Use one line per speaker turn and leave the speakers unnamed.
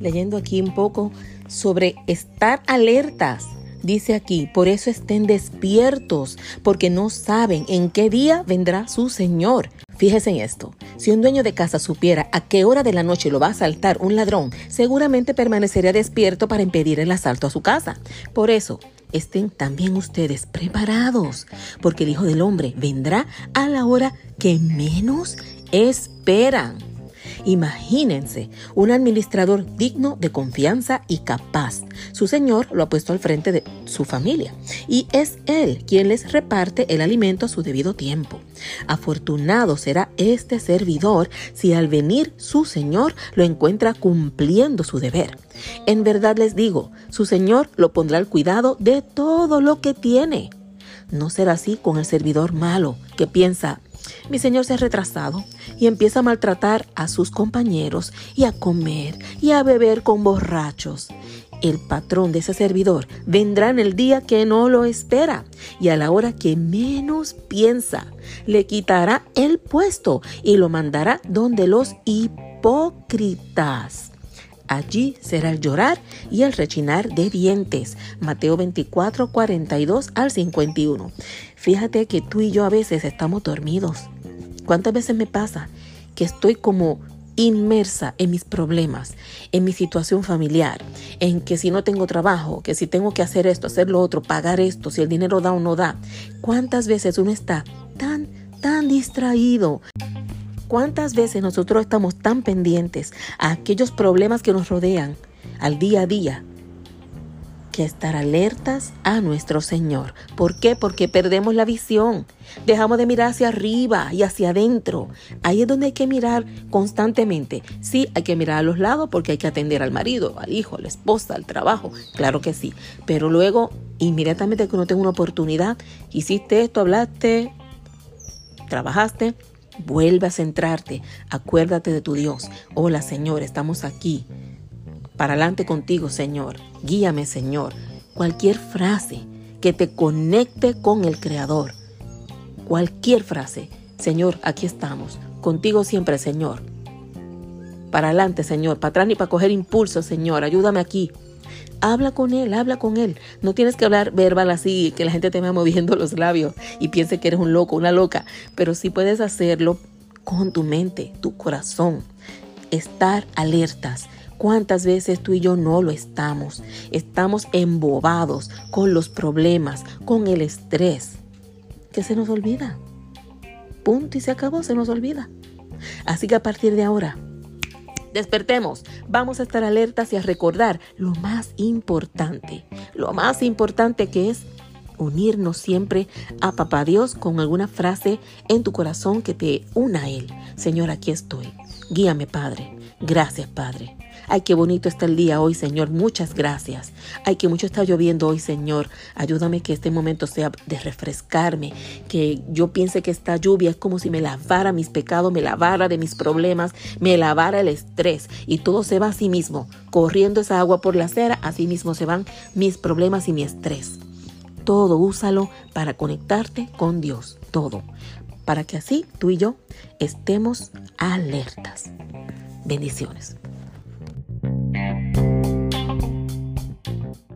Leyendo aquí un poco sobre estar alertas. Dice aquí, por eso estén despiertos, porque no saben en qué día vendrá su Señor. Fíjese en esto, si un dueño de casa supiera a qué hora de la noche lo va a asaltar un ladrón, seguramente permanecería despierto para impedir el asalto a su casa. Por eso, estén también ustedes preparados, porque el Hijo del Hombre vendrá a la hora que menos esperan. Imagínense, un administrador digno de confianza y capaz. Su señor lo ha puesto al frente de su familia y es él quien les reparte el alimento a su debido tiempo. Afortunado será este servidor si al venir su señor lo encuentra cumpliendo su deber. En verdad les digo, su señor lo pondrá al cuidado de todo lo que tiene. No será así con el servidor malo que piensa, mi señor se ha retrasado y empieza a maltratar a sus compañeros y a comer y a beber con borrachos. El patrón de ese servidor vendrá en el día que no lo espera y a la hora que menos piensa. Le quitará el puesto y lo mandará donde los hipócritas. Allí será el llorar y el rechinar de dientes. Mateo 24, 42 al 51. Fíjate que tú y yo a veces estamos dormidos. ¿Cuántas veces me pasa que estoy como inmersa en mis problemas, en mi situación familiar, en que si no tengo trabajo, que si tengo que hacer esto, hacer lo otro, pagar esto, si el dinero da o no da? ¿Cuántas veces uno está tan, tan distraído? ¿Cuántas veces nosotros estamos tan pendientes a aquellos problemas que nos rodean al día a día que estar alertas a nuestro Señor. ¿Por qué? Porque perdemos la visión. Dejamos de mirar hacia arriba y hacia adentro. Ahí es donde hay que mirar constantemente. Sí, hay que mirar a los lados porque hay que atender al marido, al hijo, a la esposa, al trabajo. Claro que sí. Pero luego, inmediatamente que uno tenga una oportunidad, hiciste esto, hablaste, trabajaste, Vuelve a centrarte, acuérdate de tu Dios. Hola Señor, estamos aquí. Para adelante contigo, Señor. Guíame, Señor. Cualquier frase que te conecte con el Creador. Cualquier frase. Señor, aquí estamos. Contigo siempre, Señor. Para adelante, Señor. Para atrás ni para coger impulso, Señor. Ayúdame aquí. Habla con él, habla con él. No tienes que hablar verbal así, que la gente te vea moviendo los labios y piense que eres un loco, una loca, pero sí puedes hacerlo con tu mente, tu corazón. Estar alertas. ¿Cuántas veces tú y yo no lo estamos? Estamos embobados con los problemas, con el estrés, que se nos olvida. Punto y se acabó, se nos olvida. Así que a partir de ahora, Despertemos, vamos a estar alertas y a recordar lo más importante, lo más importante que es unirnos siempre a Papá Dios con alguna frase en tu corazón que te una a Él. Señor, aquí estoy. Guíame, Padre. Gracias, Padre. Ay, qué bonito está el día hoy, Señor. Muchas gracias. Ay, que mucho está lloviendo hoy, Señor. Ayúdame que este momento sea de refrescarme, que yo piense que esta lluvia es como si me lavara mis pecados, me lavara de mis problemas, me lavara el estrés y todo se va a sí mismo. Corriendo esa agua por la acera, así mismo se van mis problemas y mi estrés. Todo úsalo para conectarte con Dios, todo, para que así tú y yo estemos alertas. Bendiciones.